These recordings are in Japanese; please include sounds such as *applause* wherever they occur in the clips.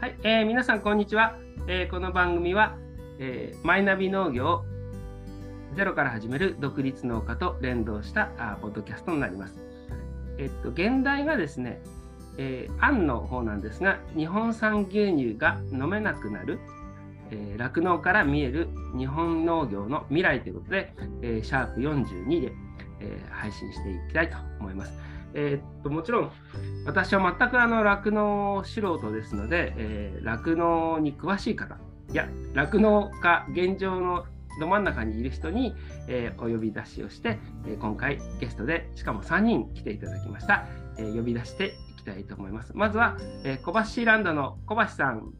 はい、えー皆さんこんにちは。えーこの番組は、えーマイナビ農業ゼロから始める独立農家と連動したあポッドキャストになります。えっと、現代がですね、えー、案の方なんですが、日本産牛乳が飲めなくなる、えー酪農から見える日本農業の未来ということで、えーシャープ42で、えー配信していきたいと思います。えーっともちろん私は全くあの酪農素人ですので、えー酪農に詳しい方いや酪農家現状のど真ん中にいる人に、えーお呼び出しをして、えー今回ゲストでしかも3人来ていただきました、えー呼び出していきたいと思います。まずは、えー小橋ランドの小橋さん。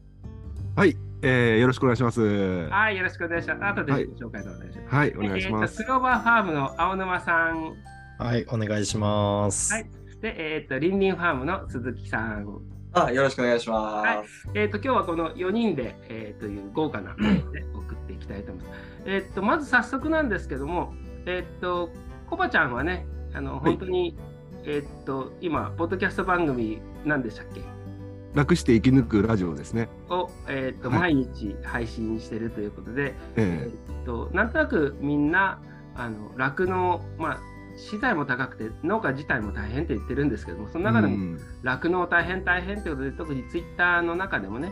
はい、えー、よろしくお願いします。ははいよろしくお願いします。後ではい。ご紹介でお願いします、い、お願いします。えーと。クローバーファームの青沼さん。はい、お願いします。はいで、えー、とリンリンファームの鈴木さん。あ、よろしくお願いします。はい。えー、と今日はこの4人で、えーという豪華なで送っていきたいと思います。えー、とまず早速なんですけども、えー、とコバちゃんはね、あの本当に、えー、と今、ポッドキャスト番組何でしたっけ？楽して生き抜くラジオですね。を、えーとはい。毎日配信してるということで、ええ。ー、となんとなくみんなあの酪農、まあ、資材も高くて農家自体も大変って言ってるんですけども、そのー、中でもうん。酪農大変大変ということで特にツイッターの中でもね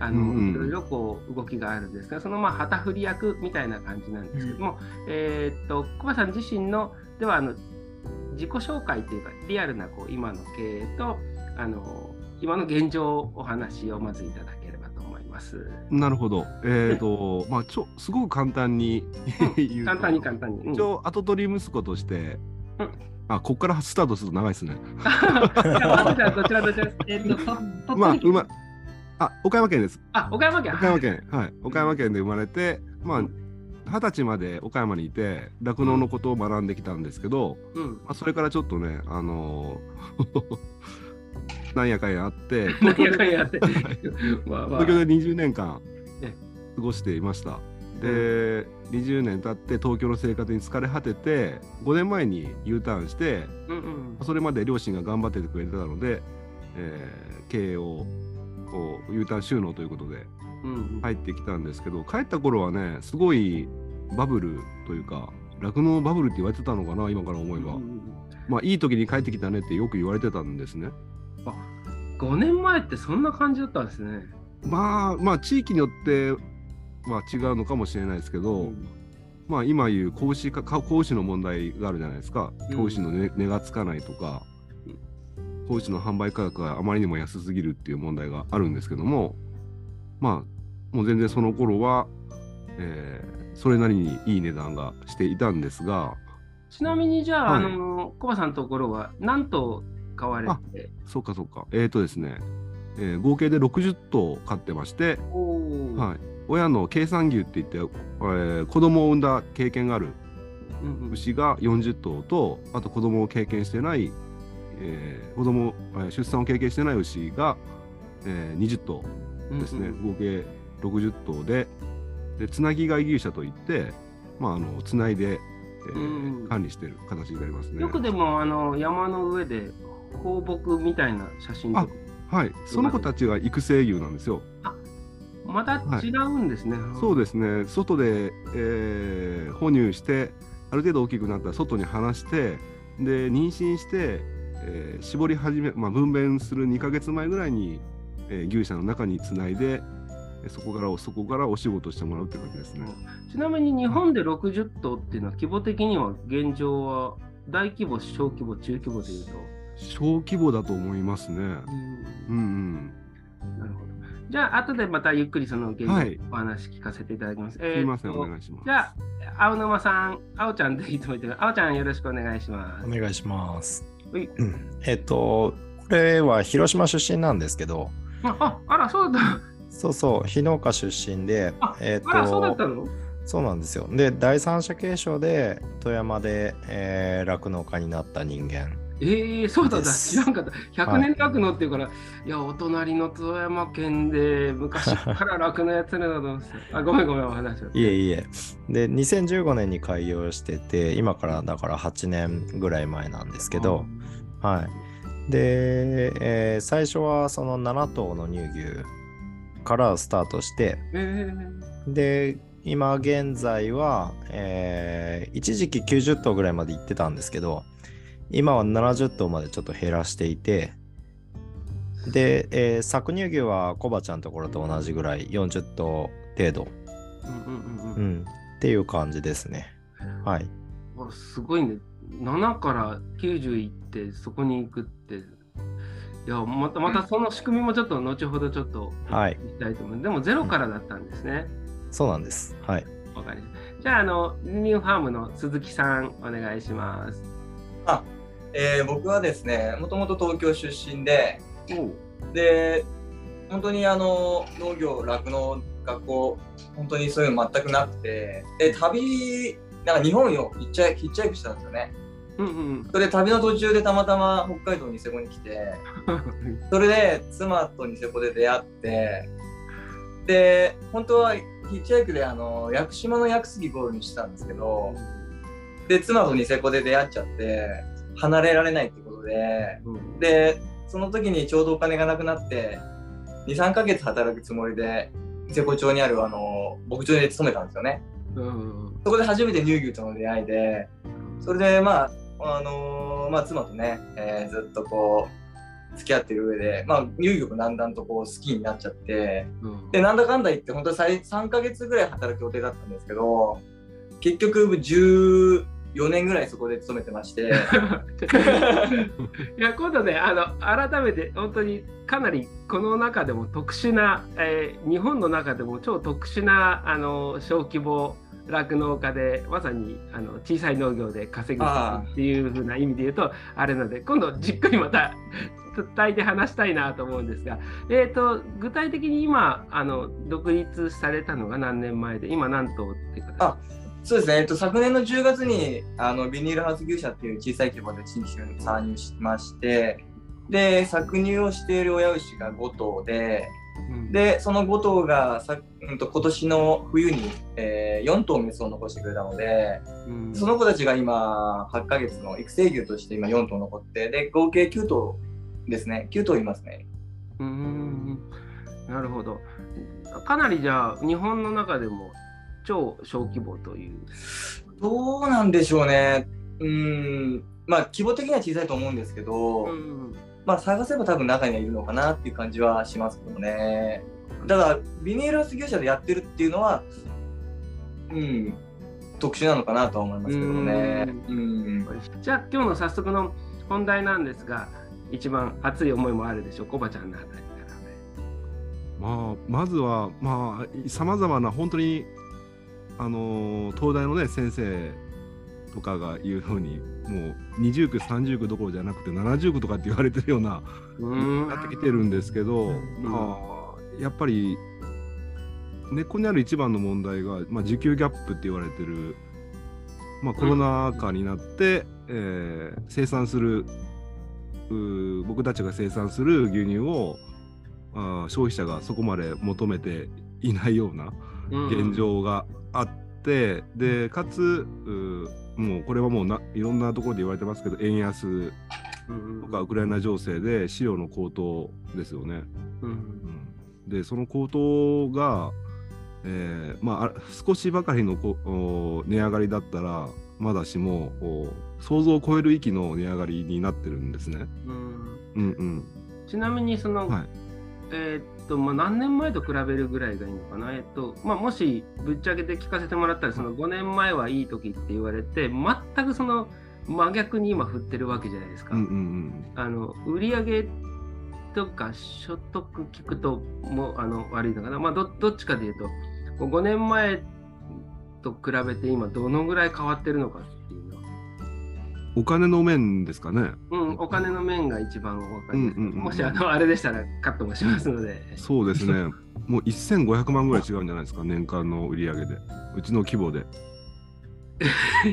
あの、うんうん。いろいろこう動きがあるんですがそのまあ旗振り役みたいな感じなんですけども、えーっと小林さん自身のではあの自己紹介というかリアルなこう今の経営とあの今の現状お話をまずいただけます。なるほど。えっ、と、*laughs* まあ、ちょ、すごく簡単に *laughs* 言うと。簡単に簡単に。うん一応、後取り息子として。うんあ、ここからスタートすると長いですね。どちらどちら *laughs* えーっとと鳥まあ、取うま。あ、岡山県です。あ岡山県岡山県、はい、岡山県で生まれて、まあ。二十歳まで岡山にいて酪農のことを学んできたんですけど、うんまあ、それからちょっとね、あのーなんやかんやあって、*laughs* 何やかんやって。*laughs* まあまあ。東京で20年間え過ごしていました。で、20年経って東京の生活に疲れ果てて、5年前に U ターンして、うんうん。それまで両親が頑張っててくれてたので、えー経営をこう U ターン収納ということでうんうん。入ってきたんですけど、帰った頃はね、すごいバブルというか、酪農バブルって言われてたのかな、今から思えば。うんうん。まあ、いい時に帰ってきたねってよく言われてたんですね。5年前ってそんな感じだったんですね。まあまあ地域によっては違うのかもしれないですけど、まあ今言う子牛かか子牛の問題があるじゃないですか。うん。子牛の値、値がつかないとか子牛の販売価格があまりにも安すぎるっていう問題があるんですけどもまあもう全然その頃は、えーそれなりにいい値段がしていたんですがちなみにじゃあ、はい。あのコバさんのところは何頭飼われて。そうかそうか。えーとですね、えー合計で60頭飼ってまして、はい、親の計算牛って言って、えー子供を産んだ経験がある牛が40頭とあと子供を経験してない、えー子供、えー出産を経験してない牛が、えー20頭ですね、うんうん。合計60頭ででつなぎ飼い牛舎といって、まあ、あのつないで、えーうんうん。管理している形になりますね。よくでもあの山の上で放牧みたいな写真とかはい、その子たちが育成牛なんですよ。また違うんですね。そうですね、外で、えー哺乳して、ある程度大きくなったら外に放して、で妊娠して、えー絞り始め、まあ、分娩する2ヶ月前ぐらいに、えー牛舎の中につないで、えーそこからおそこからお仕事してもらうって感じですね。ちなみに日本で60頭っていうのは規模的には現状は大規模、小規模、中規模でいうと？小規模だと思いますね。うんうんなるほど。じゃあ、後でまたゆっくりその現状はいお話聞かせていただきます。うん。すいません、えーとお願いします。じゃあ、青沼さん、青ちゃんでいつも言ってる。青ちゃんよろしくお願いします。お願いします。えっと、これは広島出身なんですけど、ああ、あら、そうだった。そうそう、非農家出身であ、えっあら、そうだっとた、の？そうなんですよ。で、第三者継承で富山でえー酪農家になった人間。ええそうだった。知らんかった。100年酪農っていうから、い、や、お隣の富山県で昔から酪農やってるなと思ってた。あ、ごめんごめん、お話を。いえいえ。で、2015年に開業してて、今からだから8年ぐらい前なんですけど、はい。で、えー最初はその7頭の乳牛からスタートして、えで、今現在は、えー一時期90頭ぐらいまで行ってたんですけど、今は70頭までちょっと減らしていて、で、えー搾乳牛はコバちゃんのところと同じぐらい40頭程度、うんうんうんううんん、っていう感じですね。はい。わすごいね。7から90いってそこに行くって。いや、またまたその仕組みもちょっと後ほどちょっとはいたいと思う。でもゼロからだったんですね。そうなんです。はい。わかりました。じゃあ、あの、ニューファームの鈴木さん、お願いします。えー僕はですね、もともと東京出身で、で、本当にあの農業、酪農、学校、本当にそういうの全くなくて、で、旅、なんか日本をヒッチャイヒッチハイクしたんですよね。うんうんそれで旅の途中でたまたま北海道ニセコに来て、うん。それで妻とニセコで出会って、で、本当はヒッチハイクであの屋久島の屋久杉ゴールにしてたんですけど、で、妻とニセコで出会っちゃって、離れられないってことで、うん。で、その時にちょうどお金がなくなって、2、3ヶ月働くつもりで、ニセコ町にあるあの牧場で勤めたんですよね。うんそこで初めて乳牛との出会いで、それでまあ、あのーまあ妻とね、えーずっとこう、付き合ってる上で、まあ乳牛もだんだんとこう好きになっちゃって、うん。で、なんだかんだ言って、本当は最3ヶ月ぐらい働く予定だったんですけど、結局4年ぐらいそこで勤めてまして、*laughs* いや今度ねあの改めて本当にかなりこの中でも特殊な、えー日本の中でも超特殊なあの小規模酪農家でまさにあの小さい農業で稼ぐっていう風な意味で言うとあれなので今度じっくりまた伝えて話したいなと思うんですが、えー、と具体的に今あの独立されたのが何年前で今何頭って形あそうですね、えっと、昨年の10月にあのビニールハウス牛舎っていう小さい規模で新規に参入しまして、で、搾乳をしている親牛が5頭で、うん。で、その5頭がさ、うん、と今年の冬に、えー4頭メスを残してくれたので、うん。その子たちが今、8ヶ月の育成牛として今4頭残って、で、合計9頭ですね、9頭いますね。うーん。なるほど。かなりじゃあ日本の中でも超小規模という。どうなんでしょうね。うん、まあ、規模的には小さいと思うんですけど、うんまあ探せば多分中にはいるのかなっていう感じはしますけどね。だからビニールハウス業者でやってるっていうのは、うん、特殊なのかなとは思いますけどね。うん。じゃあ今日の早速の本題なんですが一番熱い思いもあるでしょうコバちゃんのあたりからね。まあ、まずは、まあ、さまざまな本当に、あのー東大のね、先生とかが言うように、もう20区、30区どころじゃなくて、70区とかって言われてるような、なってきてるんですけど、まあ、やっぱり、根っこにある一番の問題が、まあ、需給ギャップって言われてる、まあ、コロナ禍になって、えー生産する僕たちが生産する牛乳をあー消費者がそこまで求めていないようなうん。現状があって、でかつもうこれはもうないろんなところで言われてますけど円安うんとかウクライナ情勢で飼料の高騰ですよね。うんうん。でその高騰が、えーまああ、少しばかりのこお値上がりだったらまだしもお想像を超える域の値上がりになってるんですね。うん。うんうん。ちなみにその、はいえーっとまあ、何年前と比べるぐらいがいいのかな、えーっとまあ、もしぶっちゃけて聞かせてもらったらその5年前はいい時って言われて全くその真逆に今振ってるわけじゃないですか。うんうんあの売上とか所得聞くともうあの悪いのかな、まあ、どどっちかというとこう5年前と比べて今どのぐらい変わってるのかっお金の面ですかね。うん、お金の面が一番分かります、うんうんうんうんもしあのあれでしたらカットもしますので。そうですね。*laughs* もう1500万ぐらい違うんじゃないですか、年間の売り上げで。うちの規模で。*laughs*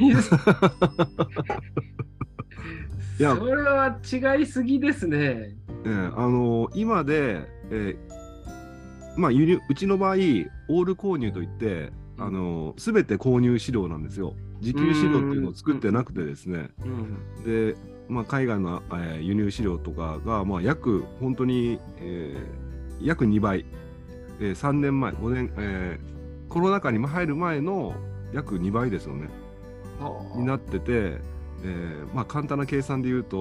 いやそれは違いすぎですね。えーあのー今で、えーまあ輸入うちの場合オール購入といって、あのー、全て購入飼料なんですよ自給飼料っていうのを作ってなくてですねうんで、まあ、海外の、えー輸入飼料とかが、まあ、約本当に、えー約2倍えー3年前、5年、えーコロナ禍に入る前の約2倍ですよね。になってて、えーまあ、簡単な計算で言うと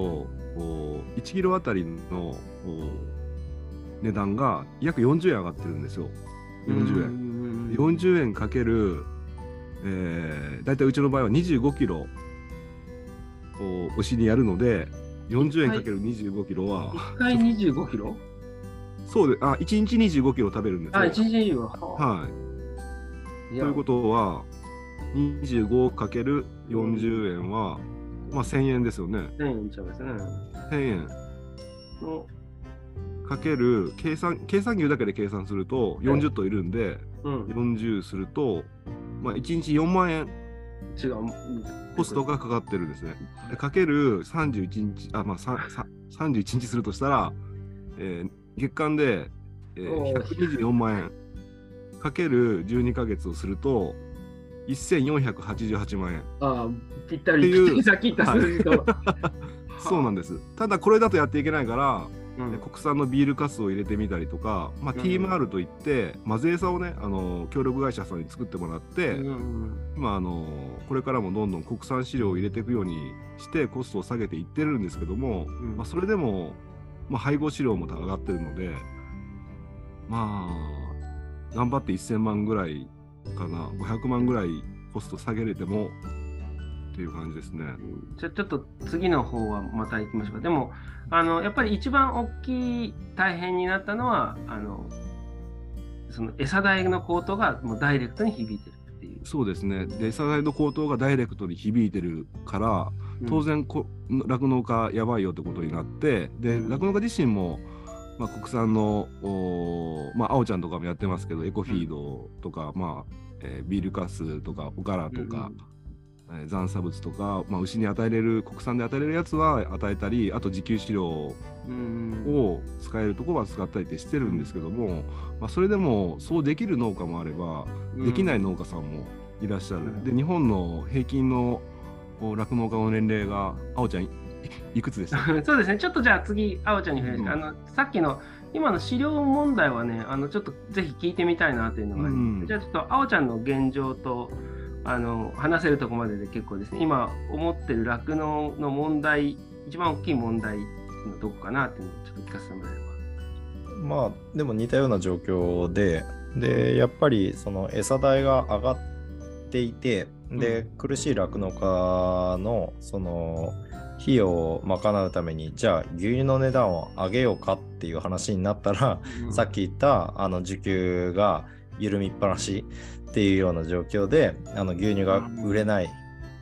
お1キロあたりのお値段が約40円上がってるんですよ。40円。円40円かける、えー、大体うちの場合は25キロを牛にやるので40円かける25キロは、1回25キロ？そうであ1日25キロ食べるんですよ。あ、1日25は。はい。いということは 25×40 円は、まあ、1000円ですよね。1000円ちゃいますね。1000円のかける計算計算牛だけで計算すると40頭いるんで、うん、40すると、まあ、1日4万円違う。コストがかかってるんですね。でかける31日、あ、まあ、ささ31日するとしたら、えー月間で、えーおー124万円かける12ヶ月をすると1488万円。ああ、ぴったり、っていうぴったりさっき言った数字と。*laughs* そうなんです。ただこれだとやっていけないから、うん。国産のビールカスを入れてみたりとか、まあ、うん。TMR といって、まあ、税差をねあの協力会社さんに作ってもらって、うん今あのこれからもどんどん国産飼料を入れていくようにしてコストを下げていってるんですけども、うん。まあ、それでも、まあ、配合飼料も上がってるのでまあ頑張って1000万ぐらいかな500万ぐらいコスト下げれてもっていう感じですね。じゃあちょっと次の方はまた行きましょうか。でも、あのやっぱり一番大きい大変になったのは、あのその餌代の高騰がもうダイレクトに響いてるっていう。そうですねで餌代の高騰がダイレクトに響いてるから当然こ酪農家やばいよってことになってでうん酪農家自身も、まあ、国産のおーまあ青ちゃんとかもやってますけどエコフィードとか、まあえービールカスとかおからとか、えー残差物とか、まあ、牛に与えれる国産で与えれるやつは与えたりあと自給飼料うん、を使えるところは使ったりってしてるんですけども、まあ、それでもそうできる農家もあればうん。できない農家さんもいらっしゃる。うん。で日本の平均のお酪農家の年齢があおちゃんいいくつでした？*laughs* そうですね、ちょっとじゃあ次、あおちゃんに触れて、うん。あのさっきの今の資料問題はね、あのちょっとぜひ聞いてみたいなというのがあります。うん。じゃあちょっとあおちゃんの現状とあの話せるところまでで結構ですね、今思ってる酪農の問題、一番大きい問題のどこかなっていうのをちょっと聞かせてもらえれば。まあでも似たような状況ででやっぱりその餌代が上がっていてで、苦しい酪農家のその費用を賄うためにじゃあ牛乳の値段を上げようかっていう話になったら、さっき言ったあの需給が緩みっぱなしっていうような状況であの牛乳が売れない。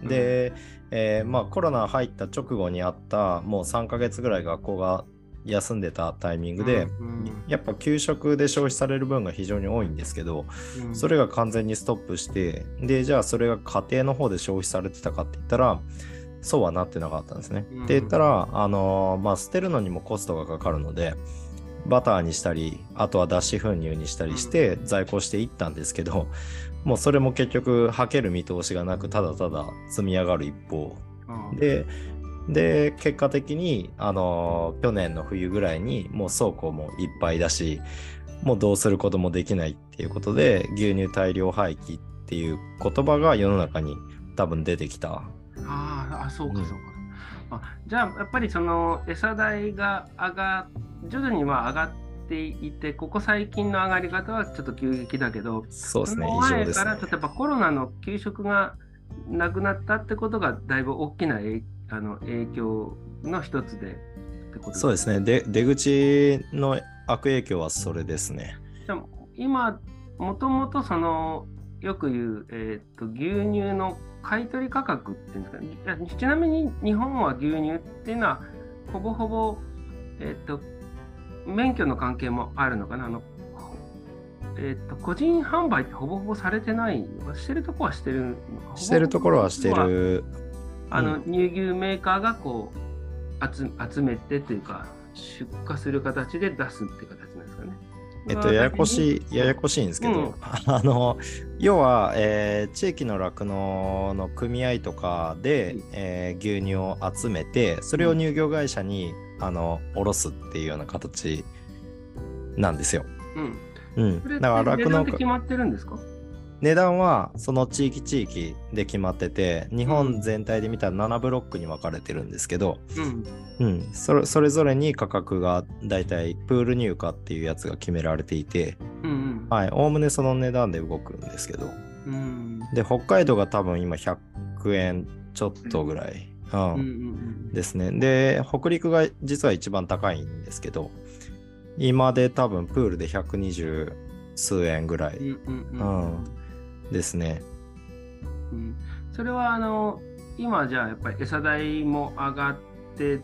うん。で、えーまあ、コロナ入った直後にあったもう3ヶ月ぐらい学校が休んでたタイミングで、うんやっぱ給食で消費される分が非常に多いんですけど、うん。それが完全にストップして、で、じゃあそれが家庭の方で消費されてたかって言ったら、そうはなってなかったんですね。うん。って言ったら、あのーまあ、捨てるのにもコストがかかるので、バターにしたり、あとは脱脂粉乳にしたりして在庫していったんですけど、もうそれも結局、はける見通しがなく、ただただ積み上がる一方。うんで、で、結果的に、あのー去年の冬ぐらいにもう倉庫もいっぱいだし、もうどうすることもできないっていうことで、牛乳大量廃棄っていう言葉が世の中に多分出てきた。あーあ、そうかうんそうか。あじゃあ、やっぱりその餌代が上が、徐々には上がっていて、ここ最近の上がり方はちょっと急激だけど、そうですね、前から、。例えばコロナの給食がなくなったってことが、だいぶ大きな影あの影響の一つでそうですね。で、出口の悪影響はそれですね。じゃあ今、もともとその、よく言う、えー、と牛乳の買い取り価格っていうんですかねちなみに日本は牛乳っていうのはほぼほぼ、えー、と免許の関係もあるのかなあの、えー、と個人販売ってほぼほぼされてないしてるところはしてるしてるところはしてる。あの、う乳牛メーカーがこう集集めてというか出荷する形で出すって形。えっと、ややこしい、ややこしいんですけど、うん。*laughs* あの、要は、えー地域の酪農の組合とかで、うん。えー牛乳を集めて、それを乳業会社に、あの、卸すっていうような形なんですよ。うん、うん。だから酪農決まってるんですか？値段はその地域地域で決まってて、日本全体で見たら7ブロックに分かれてるんですけど、うん。うん、それそれぞれに価格がだいたいプール入荷っていうやつが決められていて、うんうん。はい、おおむねその値段で動くんですけど、うん。で、北海道が多分今100円ちょっとぐらい、うんですね。で、北陸が実は一番高いんですけど、今で多分プールで120数円ぐらい、うん。うんうんううんん、ですね。うんそれはあの今じゃあやっぱり餌代も上がって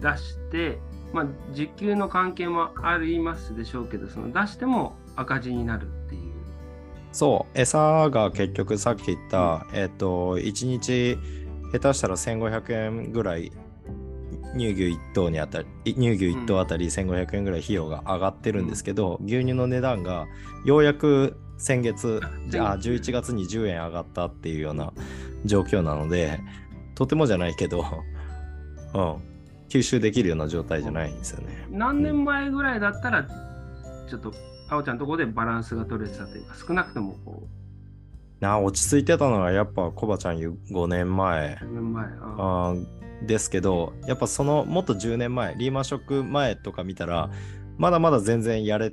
出して、まあ、時給の関係もありますでしょうけどその出しても赤字になるっていう。そう、餌が結局さっき言った、えっ、と、1日下手したら1500円ぐらい、乳牛1頭にあたり、い乳牛1頭あたり1500円ぐらい費用が上がってるんですけど、牛乳の値段がようやく先月、じゃあ11月に10円上がったっていうような状況なので、とてもじゃないけど、*laughs* うん、吸収できるような状態じゃないんですよね。何年前ぐらいだったらちょっとあおちゃんのところでバランスが取れてたというか少なくともこな落ち着いてたのはやっぱコバちゃん言う5年前。う5年前。あですけどやっぱそのもっと10年前リーマンショック前とか見たらまだまだ全然やれ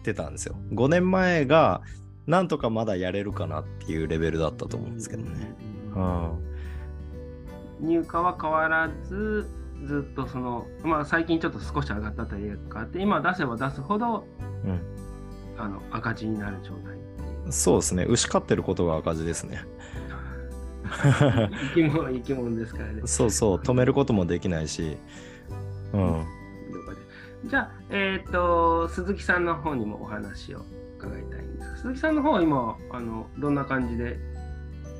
てたんですよ。5年前がなんとかまだやれるかなっていうレベルだったと思うんですけどね。うん。入荷は変わらずずっとその、まあ、最近ちょっと少し上がったというかって今出せば出すほどうん。あの赤字になる状態。そうですね。牛飼ってることが赤字ですね。生き物は生き物ですからね。そうそう。止めることもできないし。うんじゃあ、えっ、と、鈴木さんの方にもお話を伺いたいんですが鈴木さんの方は今、あのどんな感じで、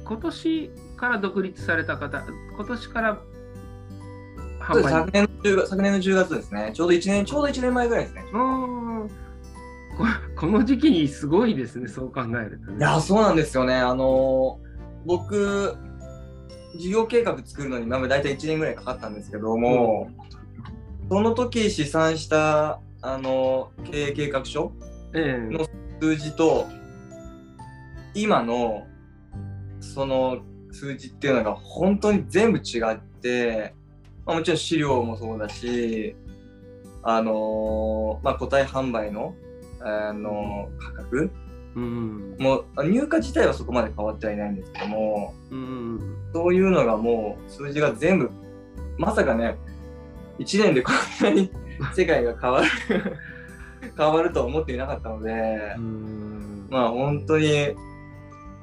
今年から独立された方、今年から販売昨年の10月昨年の10月ですね。ちょうど1年、ちょうど1年前ぐらいですね。うーんここの時期にすごいですね、そう考えるとね。いや、そうなんですよね。あのー僕、事業計画作るのに、まあ、大体1年ぐらいかかったんですけども、その時試算した、あのー経営計画書ええ。の数字と、今の、その数字っていうのが本当に全部違って、まあ、もちろん資料もそうだし、あのーまあ、個体販売の、あのー価格うん。もうあ入荷自体はそこまで変わってはいないんですけども、うん。そういうのがもう数字が全部、まさかね、1年でこんなに *laughs* 世界が変わる *laughs* 変わるとは思っていなかったので、うん。まあ本当に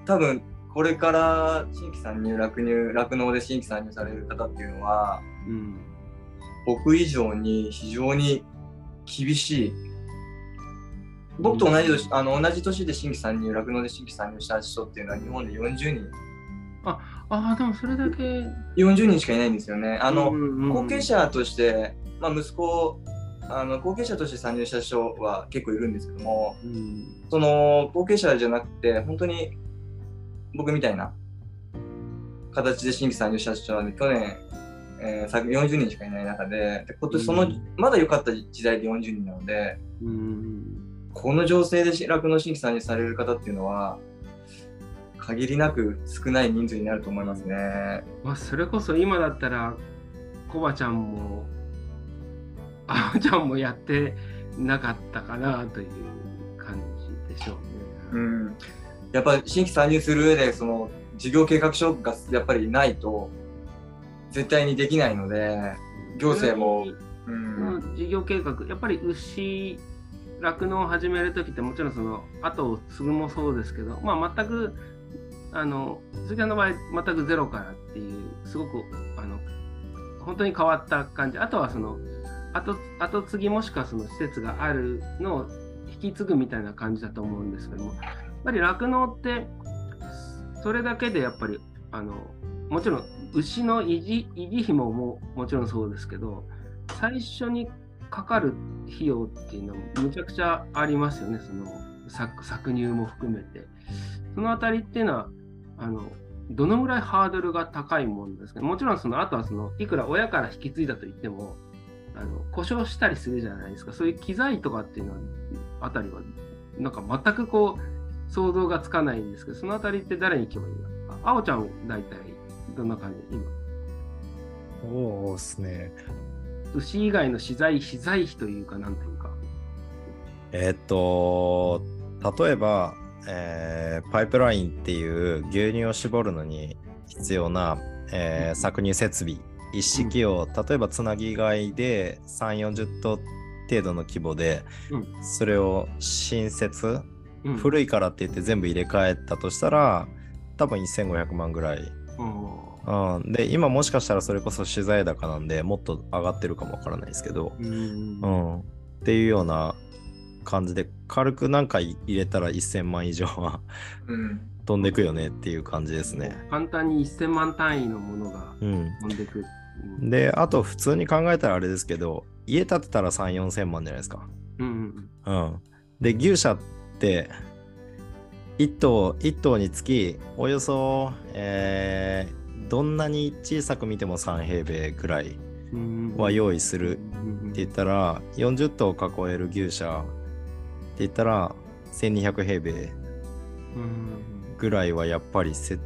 多分これから新規参入、酪乳、酪農で新規参入される方っていうのは、うん僕以上に非常に厳しい。僕と同じ年,、あの同じ年で新規参入、酪農で新規参入した人っていうのは日本で40人、ああ、でもそれだけ。40人しかいないんですよね。あの、後後継者として、まあ、息子あの後継者として参入した人は結構いるんですけどもうんその後継者じゃなくて本当に僕みたいな形で新規参入した人は、ね、去年、えー、昨40人しかいない中でで今年その、うんまだ良かった時代で40人なのでうんこの情勢で酪農新規参入される方っていうのは限りなく少ない人数になると思いますね。まあ、それこそ今だったらコバちゃんも *laughs* あおちゃんもやってなかったかなという感じでしょうね。うん、やっぱり新規参入する上でその事業計画書がやっぱりないと絶対にできないので行政も、うこん、の事業計画やっぱり牛酪農を始める時ってもちろんその後を継ぐもそうですけど、まあ、全くあの鈴木さんの場合全くゼロからっていうすごくあの本当に変わった感じ。あとはその後後継ぎもしくはその施設があるのを引き継ぐみたいな感じだと思うんですけども。やっぱり酪農ってそれだけでやっぱりあのもちろん牛の維持維持費もももちろんそうですけど最初にかかる費用っていうのはむちゃくちゃありますよね。その搾搾乳も含めて。そのあたりっていうのはあのどのぐらいハードルが高いもんですか？もちろんそのあとはそのいくら親から引き継いだと言ってもあの故障したりするじゃないですかそういう機材とかっていうのはあたりはなんか全くこう想像がつかないんですけど、そのあたりって誰に聞けばいいの？ああおちゃん、大体どんな感じ今？そうですね。牛以外の資材、資材費というか、なんていうか。えーっと、例えば、えーパイプラインっていう牛乳を絞るのに必要な、えー搾乳設備一式を、例えばつなぎ買いで3、40頭程度の規模で、うん。それを新設、うん。古いからって言って全部入れ替えたとしたら、多分1500万ぐらい。うん。うん、で、今もしかしたらそれこそ資材高なんでもっと上がってるかもわからないですけど、うん。うん、っていうような感じで軽く何か入れたら1000万以上はうん。飛んでくよねっていう感じですね。簡単に1000万単位のものがうん、飛んでくる。うんであと普通に考えたらあれですけど家建てたら3 4 0 0 0万じゃないですか。うんうんうん、で牛舎って1頭1頭につきおよそ、えーどんなに小さく見ても3平米くらいうんは用意するうんって言ったら40頭囲える牛舎言ったら1200平米うん。ぐらいはやっぱり設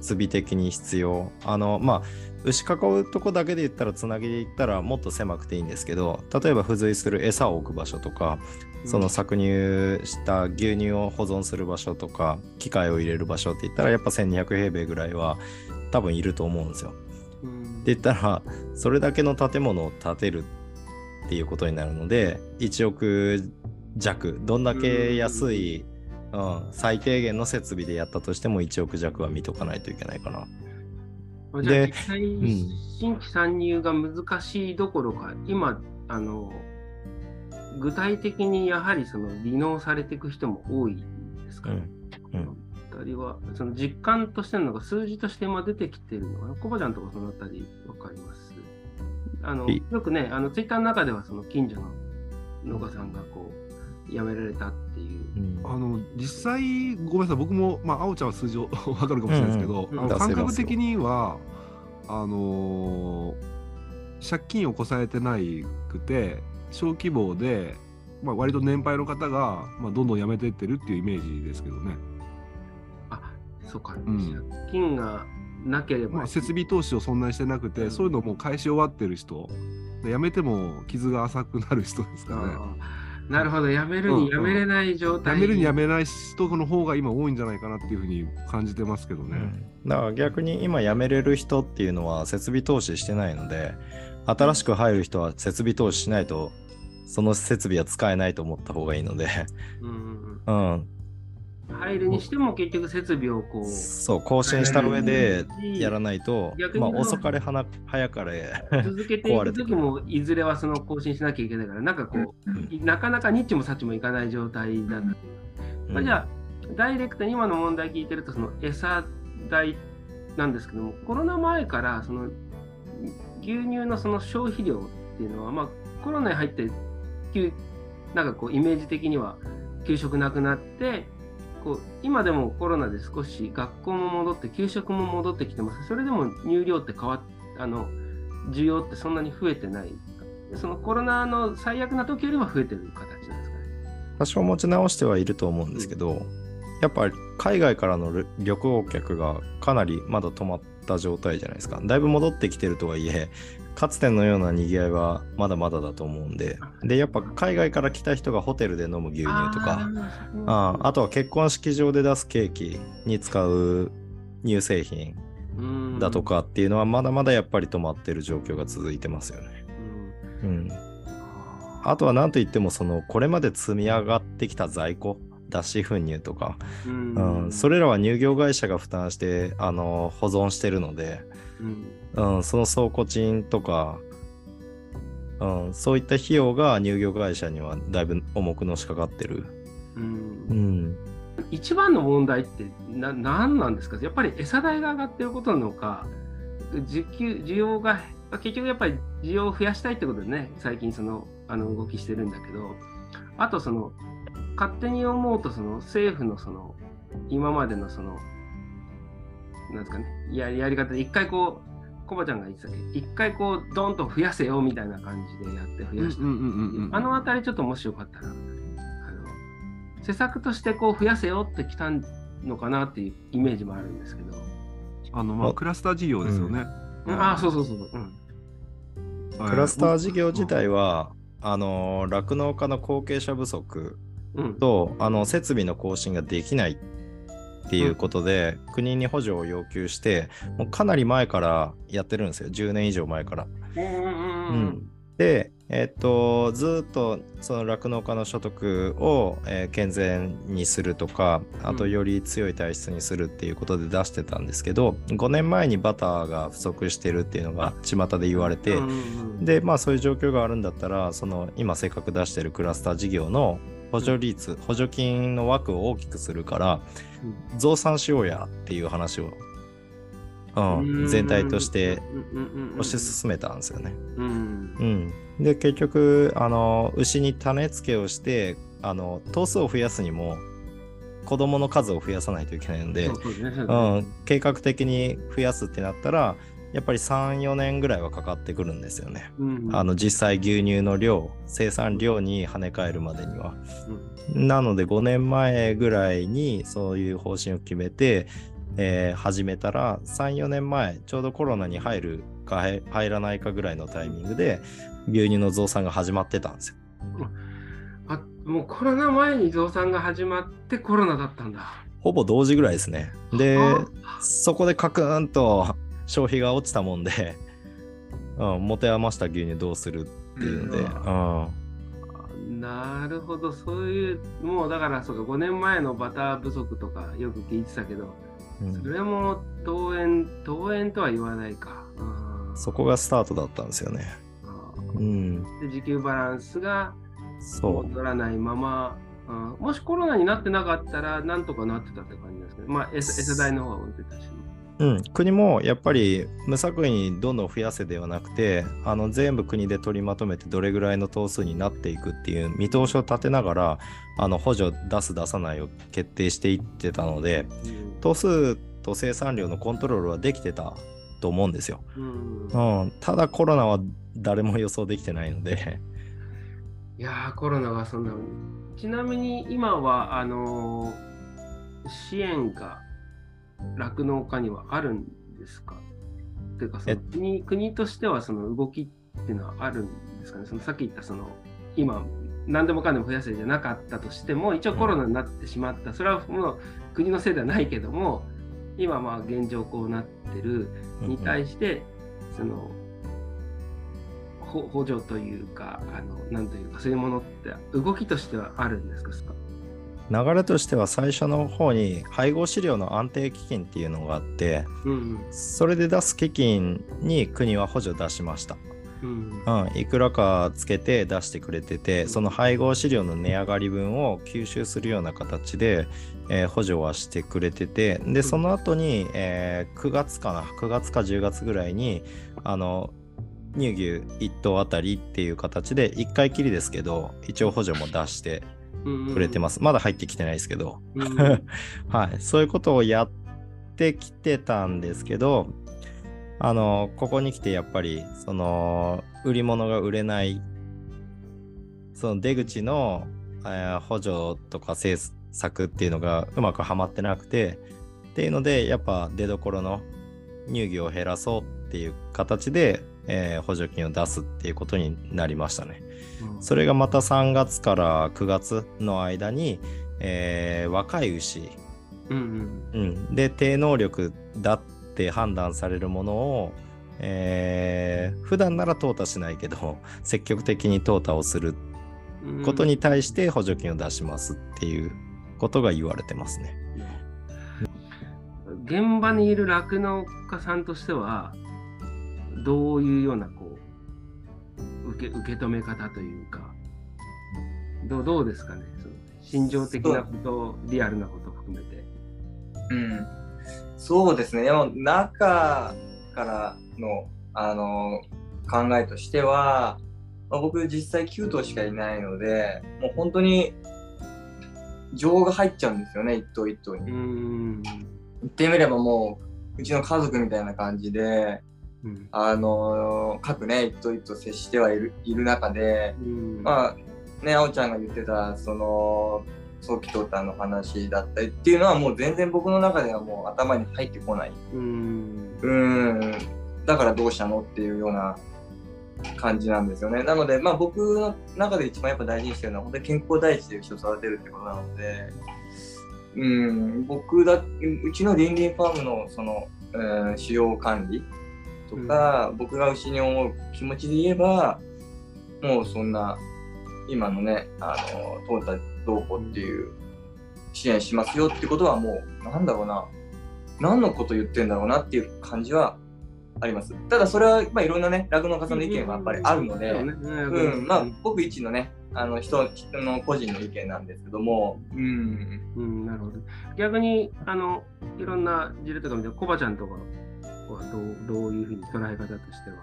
備的に必要。あのまあ牛囲うとこだけで言ったらつなぎで言ったらもっと狭くていいんですけど例えば付随する餌を置く場所とかその搾乳した牛乳を保存する場所とか機械を入れる場所って言ったらやっぱ1200平米ぐらいは多分いると思うんですよ。うん。って言ったらそれだけの建物を建てるっていうことになるので1億弱どんだけ安い、うん、最低限の設備でやったとしても1億弱は見とかないといけないかな。で実際、ん新規参入が難しいどころか、今、あの具体的にやはりその離農されていく人も多いですか？ね。うんうんあたりは、その実感としてのが数字として今出てきてるのかな？コバちゃんとかそのあたりわかります？あのいよくね、あのツイッターの中ではその近所の農家さんがこう辞められたっていう。うん。あの実際ごめんなさい。僕もまああおちゃんは数字を *laughs* 分かるかもしれないですけど、うんうん。あの感覚的にはあのー借金をこさえてないくて小規模で、まあ、割と年配の方が、まあ、どんどん辞めていってるっていうイメージですけどね、あそうか、ん。借金がなければ、まあ、設備投資をそんなにしてなくて、そういうのをもう返し終わってる人。で辞めても傷が浅くなる人ですからね。なるほど、辞めるに辞めれない状態。辞めるに辞めない人の方が今多いんじゃないかなっていうふうに感じてますけどね。だから逆に今辞めれる人っていうのは設備投資してないので新しく入る人は設備投資しないとその設備は使えないと思った方がいいので、うんうん。うん、入るにしても結局設備をこう。そう更新した上でやらなないと逆にまあ遅かれ早かれ続けていく時もいずれはその更新しなきゃいけないから、なんかこう、なかなかニッチもサッチもいかない状態だった。まあ、じゃあ、ダイレクトに今の問題聞いてると、その餌代なんですけども、コロナ前からその牛乳のその消費量っていうのは、まあ、コロナに入って、急なんかこう、イメージ的には給食なくなって、こう今でもコロナで少し学校も戻って、給食も戻ってきてます。それでも乳量って変わっあの、需要ってそんなに増えてない。そのコロナの最悪な時よりは増えてる形なんですかね。多少持ち直してはいると思うんですけど、やっぱり海外からの旅旅行客がかなりまだ止まった状態じゃないですか。だいぶ戻ってきてるとはいえ、かつてのような賑わいはまだまだだと思うんで、で、やっぱ海外から来た人がホテルで飲む牛乳とか、あああとは結婚式場で出すケーキに使う乳製品うんだとかっていうのはまだまだやっぱり止まってる状況が続いてますよね。うん。うん。あとは何といってもそのこれまで積み上がってきた在庫脱脂粉乳とか、うん。うん、それらは乳業会社が負担してあの保存してるので、うん。うん、その倉庫賃とか、うん、そういった費用が乳業会社にはだいぶ重くのしかかってる。うん。うん。一番の問題ってな何なんですか？やっぱり餌代が上がってることなのか需給需要が結局やっぱり需要を増やしたいってことでね最近そのあの動きしてるんだけどあとその勝手に思うとその政府のその今までのそのなんですかね。ややり方で一回こうコバちゃんが言ってたけ？ど一回こうドンと増やせよみたいな感じでやって増やして、うんうんうんうんあのあたりちょっともしよかったらあの施策としてこう増やせよってきたのかなっていうイメージもあるんですけど。あのまああクラスター事業ですよね。うん。ああ、そうそうそうそう。うん。はい。クラスター事業自体は、あの酪農家の後継者不足うん。とあの設備の更新ができない。っていうことで、国に補助を要求してもうかなり前からやってるんですよ。10年以上前から。うんうんうんうん。で、えっとずーっとその酪農家の所得を、えー健全にするとかあとうんより強い体質にするっていうことで出してたんですけど、5年前にバターが不足してるっていうのが巷で言われて、うんうんうん。でまあそういう状況があるんだったらその今せっかく出してるクラスター事業の補助率、補助金の枠を大きくするから増産しようやっていう話を、うんうん。全体として推し進めたんですよね。うん。うん、で結局あの牛に種付けをしてあの頭数を増やすにも子供の数を増やさないといけないのでそう、ん、計画的に増やすってなったらやっぱり34年ぐらいはかかってくるんですよね。うんあの実際牛乳の量生産量に跳ね返るまでには。うんなので5年前ぐらいにそういう方針を決めて、えー始めたら34年前ちょうどコロナに入るか入入らないかぐらいのタイミングで牛乳の増産が始まってたんですよ。あもうコロナ前に増産が始まってコロナだったんだ。ほぼ同時ぐらいですね。であそこでカクーンと消費が落ちたもんで、*laughs* うん、持て余した牛乳どうするっていうので、うん、なるほど、そういう、もうだからそうか、5年前のバター不足とかよく聞いてたけど、うん。それも登園、登園とは言わないか。うん。そこがスタートだったんですよね。うん、で、時給バランスがそう。戻らないまま、うん。もしコロナになってなかったら、なんとかなってたって感じですけど、まあ、餌餌代の方は置いてたし。うん、国もやっぱり無作為にどんどん増やせではなくてあの全部国で取りまとめてどれぐらいの頭数になっていくっていう見通しを立てながらあの補助出す出さないを決定していってたのでうん。頭数と生産量のコントロールはできてたと思うんですよ。うん。うん、ただコロナは誰も予想できてないので。いやー、コロナがそんな。ちなみに今は、あのー支援が酪農家にはあるんですか？っていうかそのえ国、国としてはその動きっていうのはあるんですかね？そのさっき言ったその、今、何でもかんでも増やせじゃなかったとしても、一応コロナになってしまった。それはもう国のせいではないけども、今まあ現状こうなってるに対して、その、ほ補助というか、あの、なんというか、そういうものって動きとしてはあるんですか？流れとしては最初の方に配合飼料の安定基金っていうのがあってうんそれで出す基金に国は補助出しました。うん。うん、いくらかつけて出してくれててその配合飼料の値上がり分を吸収するような形で、えー補助はしてくれててでその後に、えー9月かな9月か10月ぐらいにあの乳牛1頭あたりっていう形で1回きりですけど一応補助も出してくれてます、まだ入ってきてないですけど、*laughs* はい、そういうことをやってきてたんですけど、あの、ここに来てやっぱり、その、売り物が売れない、その出口の、えー補助とか政策っていうのがうまくはまってなくて、っていうので、やっぱ出どころの乳牛を減らそうっていう形で、えー補助金を出すっていうことになりましたね。それがまた3月から9月の間に、えー若い牛、うんうん、で低能力だって判断されるものを、えー普段なら淘汰しないけど *laughs* 積極的に淘汰をするうん。ことに対して補助金を出しますっていうことが言われてますね。現場にいる酪農家さんとしては、どういうようなこう受け受け止め方というか、どうどうですかね、その心情的なこと、リアルなことを含めて。うん、そうですね、でも中からのあの考えとしては、まあ僕実際9頭しかいないので、もう本当に情が入っちゃうんですよね、一頭一頭に。うーん。言ってみればもう、うちの家族みたいな感じで、うんあの各ね、一頭一頭接してはいるいる中で、うんまあね、あおちゃんが言ってた、その、早期淘汰の話だったりっていうのはもう全然僕の中ではもう頭に入ってこない。うん。うん。だからどうしたのっていうような感じなんですよね。なので、まあ僕の中で一番やっぱ大事にしてるのは本当に健康第一で人を育てるってことなので、うん、僕だ、うちのリンリンファームのその、うん、使用管理とか、僕が牛に思う気持ちで言えば、もうそんな、今のね、あの、トータどうこうっていう支援しますよってことはもう、なんだろうな、何のこと言ってんだろうなっていう感じはあります。ただそれは、まあ、いろんなね、酪農家さんの意見はやっぱりあるので、そうね。うん、まあ、僕一のね、あの人人の個人の意見なんですけども、うん、うん、なるほど。逆に、あの、いろんな事例とか見て、コバちゃんとかはどうどういうふうに捉え方としては？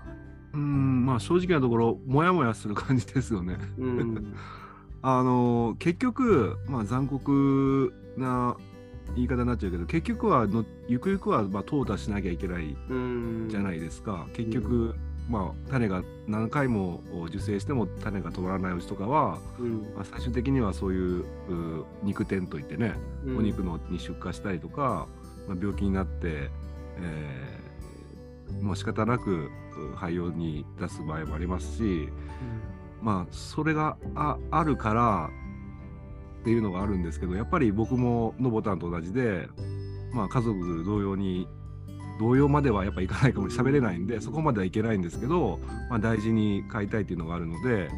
うんまあ正直なところモヤモヤする感じですよね。うん。*laughs* あの結局、まあ、残酷な言い方になっちゃうけど結局はのゆくゆくはまあ淘汰しなきゃいけないうん。じゃないですか。結局、まあ、種が何回も受精しても種が取らない牛とかは、うん。まあ、最終的にはそういうう肉店といってね、うんお肉のに出荷したりとか、まあ、病気になって、えーもう仕方なくう廃用に出す場合もありますし、まあそれがああるからっていうのがあるんですけどやっぱり僕ものぼたんと同じで、まあ、家族同様に同様まではやっぱいかないかも喋れないんでそこまではいけないんですけど、まあ、大事に飼いたいっていうのがあるので、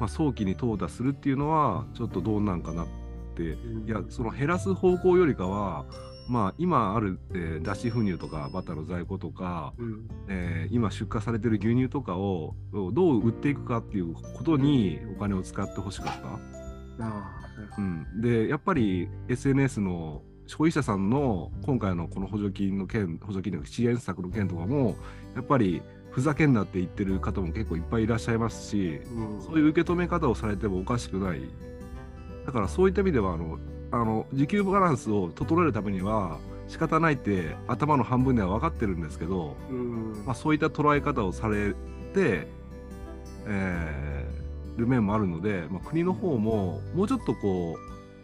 まあ、早期に淘汰するっていうのはちょっとどうなんかなってうん。いやその減らす方向よりかはまあ今ある、えー脱脂粉乳とかバターの在庫とか、うん。えー今出荷されてる牛乳とかをどう売っていくかっていうことにお金を使ってほしかった。ああ、なるほうん、でやっぱり SNS の消費者さんの今回のこの補助金の件補助金の支援策の件とかもやっぱりふざけんなって言ってる方も結構いっぱいいらっしゃいますしど。うんそういう受け止め方をされてもおかしくないだからそういった意味ではあのあの需給バランスを整えるためには仕方ないって頭の半分では分かってるんですけど、うん。まあ、そういった捉え方をされて、えーる面もあるので、まあ、国の方ももうちょっとこ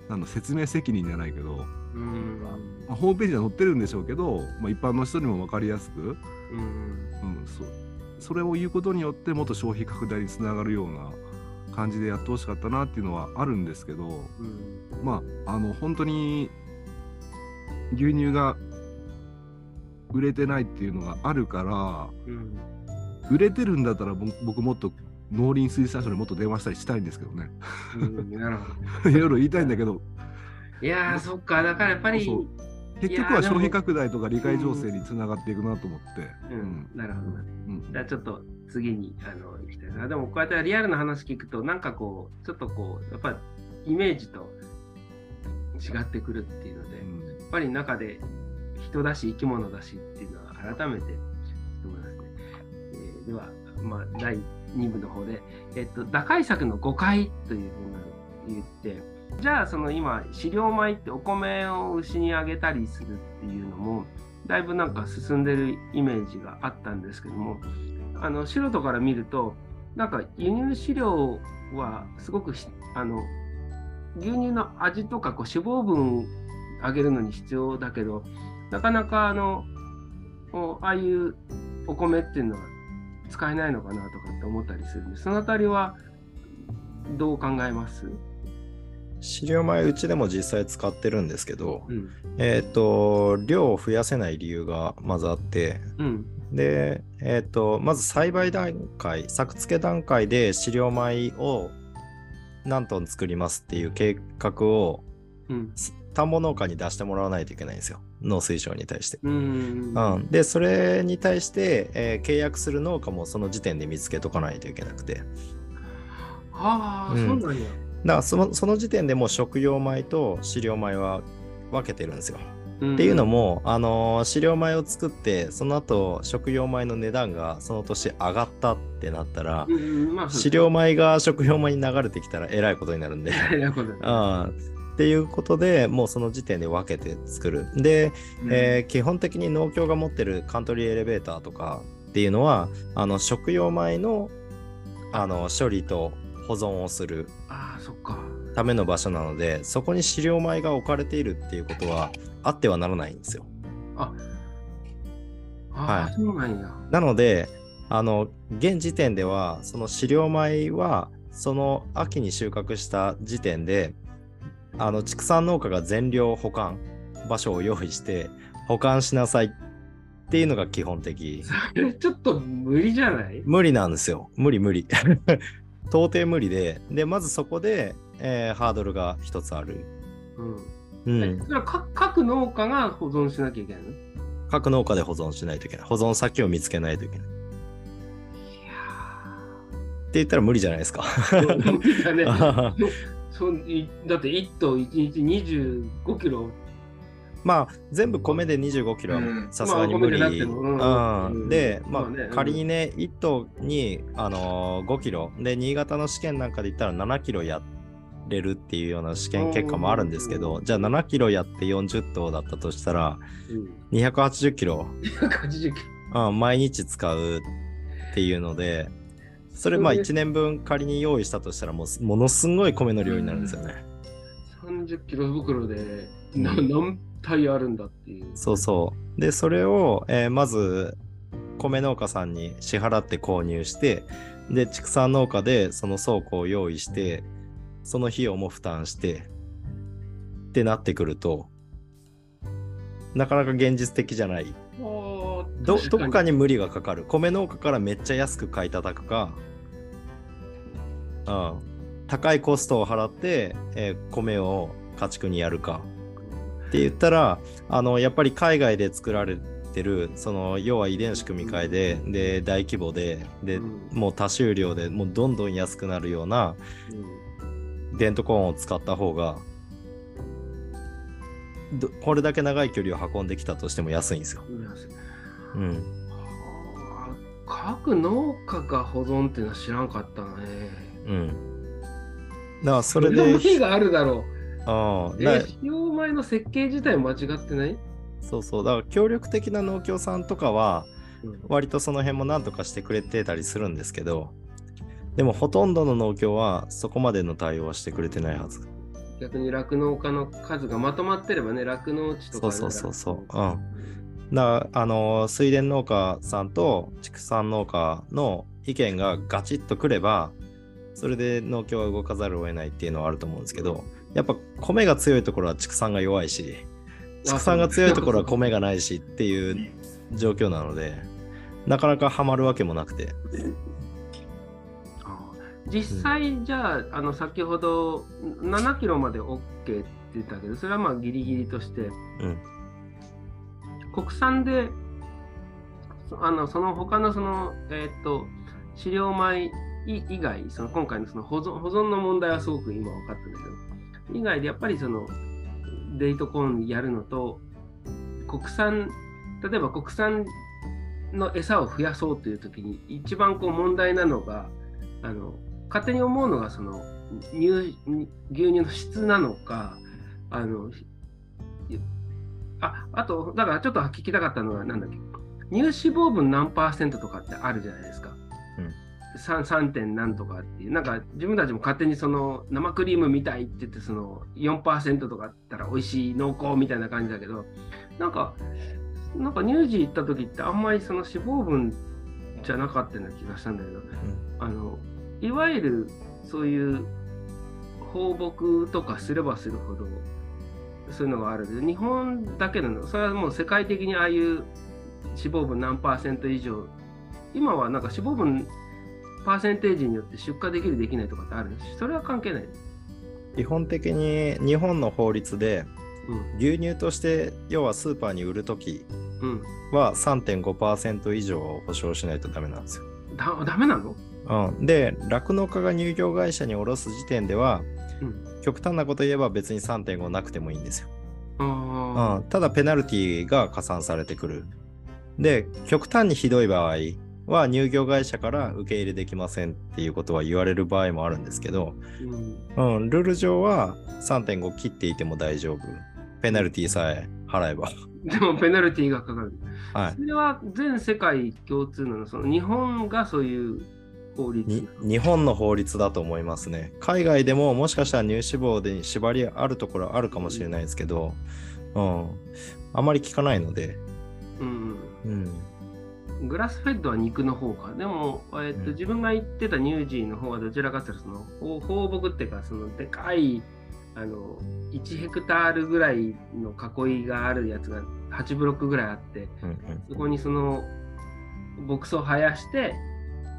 うなんだ説明責任じゃないけど、うん。まあ、ホームページには載ってるんでしょうけど、まあ、一般の人にも分かりやすく、うん。うん、そそれを言うことによってもっと消費拡大につながるような感じでやってほしかったなっていうのはあるんですけど、うん。まああの本当に牛乳が売れてないっていうのがあるから。うん。売れてるんだったら僕僕もっと農林水産省にもっと電話したりしたいんですけどねう。*laughs* いろいろ言いたいんだけどいやー、そっか、だからやっぱり、結局は消費拡大とか理解情勢につながっていくなと思って、うん、なるほど。うんじゃあちょっと次にあの行きたいな。でもこうやってリアルな話聞くと、なんかこう、ちょっとこう、やっぱりイメージと違ってくるっていうので、やっぱり中で人だし生き物だしっていうのは改めて思いますね。えーでは、まあ、第2部の方で、えっと、打開策の誤解というふうに言って、じゃあその今飼料米ってお米を牛にあげたりするっていうのもだいぶなんか進んでるイメージがあったんですけどもあの素人から見るとなんか輸入飼料はすごくあの牛乳の味とかこう脂肪分上げるのに必要だけどなかなかあのああいうお米っていうのは使えないのかなとかって思ったりするんでそのあたりはどう考えます？飼料米うちでも実際使ってるんですけど、うんえっ、と、量を増やせない理由がまずあって、うんで、えっ、と、まず栽培段階、作付け段階で飼料米を何トン作りますっていう計画をうん田んぼ農家に出してもらわないといけないんですよ。農水省に対して。うんうん、で、それに対して、えー契約する農家もその時点で見つけとかないといけなくて。ああ、うんそうなんや。らそのその時点でもう食用米と飼料米は分けてるんですよ。っっていうのも、あのー飼料米を作って、その後食用米の値段がその年上がったってなったら、うん、まあ、飼料米が食用米に流れてきたらえらいことになるんで。*laughs* *laughs* っていうことでもうその時点で分けて作る。で、えー基本的に農協が持ってるカントリーエレベーターとかっていうのはあの食用米のあの処理と保存をする。そっか。ための場所なので、そこに飼料米が置かれているっていうことはあってはならないんですよ。あ、あはいそうなんや。なので、あの、現時点では、その飼料米は、その秋に収穫した時点で、あの、畜産農家が全量保管場所を用意して、保管しなさいっていうのが基本的。それちょっと無理じゃない？無理なんですよ。無理無理。*laughs* 到底無理で、で、まずそこで、えーハードルが一つある。うん。うん。それは各各農家が保存しなきゃいけないの？い各農家で保存しないといけない。保存先を見つけないといけない。って言ったら無理じゃないですか。や無理だね。*laughs* そ *laughs* だって1頭1日25キロ。まあ全部米で25キロはうん。さすがに無理。うん。うん。で、まあ、仮にね、1頭に、あのー5キロ。で、新潟の試験なんかで言ったら7キロやれるっていうような試験結果もあるんですけど、じゃあ7キロやって40頭だったとしたら、うん、280キロ、180キロ。うん、毎日使うっていうので、それまあそれ1年分仮に用意したとしたらもうものすごい米の量になるんですよね。30キロ袋で何体あるんだっていう。そうそう。で、それを、えーまず、米農家さんに支払って購入して、で、畜産農家でその倉庫を用意して、その費用も負担して、ってなってくると、なかなか現実的じゃない。どどどこかに無理がかかる。米農家からめっちゃ安く買い叩くか、うん、高いコストを払って、えー米を家畜にやるか。って言ったら、あの、やっぱり海外で作られてる、その、要は遺伝子組み換えで、で、大規模で、で、うんもう多収量でもうどんどん安くなるようなデントコーンを使った方が、どこれだけ長い距離を運んできたとしても安いんですよ。うん各農家が保存っていうのは知らんかったね。うん。だからそれで、無理があるだろう。えああ使用米の設計自体間違ってない、そうそう、だから協力的な農協さんとかは、うん。割とその辺も何とかしてくれてたりするんですけど、でもほとんどの農協はそこまでの対応はしてくれてないはず。逆に酪農家の数がまとまってればね、酪農地とかでそうそうそうそう。うん。だあの水田農家さんと畜産農家の意見がガチッとくればそれで農協は動かざるを得ないっていうのはあると思うんですけどやっぱ米が強いところは畜産が弱いし畜産が強いところは米がないしっていう状況なのでなかなかハマるわけもなくて。実際、じゃあ、あの先ほど7キロまで OK って言ったけど、それはまあギリギリとして、うん。国産で、そあのその他のその、えーっと飼料米以以外、その今回のその保存保存の問題はすごく今分かったんだけど、以外でやっぱりそのデイトコーンやるのと、国産、例えば国産の餌を増やそうというときに、一番こう問題なのが、あの勝手に思うのがその乳牛乳の質なのか、あのああと、だからちょっと聞きたかったのは、なんだっけ、乳脂肪分何パーセントとかってあるじゃないですか。うん 3, 3. 点何とかっていう、なんか自分たちも勝手にその生クリームみたいって言って、その4%とかあったら美味しい、濃厚みたいな感じだけど、なんか、なんか乳児行った時ってあんまりその脂肪分じゃなかったような気がしたんだけど、あのいわゆるそういう放牧とかすればするほどそういうのがあるけど日本だけなのそれはもう世界的にああいう脂肪分何パーセント以上今はなんか脂肪分パーセンテージによって出荷できるできないとかってある？しそれは関係ない。基本的に日本の法律でうん牛乳として要はスーパーに売るときうん、は3.5%以上を保証しないとダメなんですよ。だダメなの、うん、で酪農家が乳業会社に卸す時点ではうん、極端なこと言えば別に3.5なくてもいいんですよ。あうん、ただペナルティが加算されてくる。で極端にひどい場合は乳業会社から受け入れできませんっていうことは言われる場合もあるんですけど、ーうんうん、ルール上は3.5切っていても大丈夫。ペナルティさえ払えば。でもペナルティーがかかる。はいそれは全世界共通なのその日本がそういう法律に日本の法律だと思いますね。海外でももしかしたら乳脂肪で縛りあるところあるかもしれないですけど、うん、あまり聞かないので、うんうん、グラスフェッドは肉の方か。でも、えっとうん自分が言ってたニュージーの方はどちらかというとその放放牧っていうかそのでかいあの1ヘクタールぐらいの囲いがあるやつが8ブロックぐらいあってうん、うん。そこにその牧草を生やして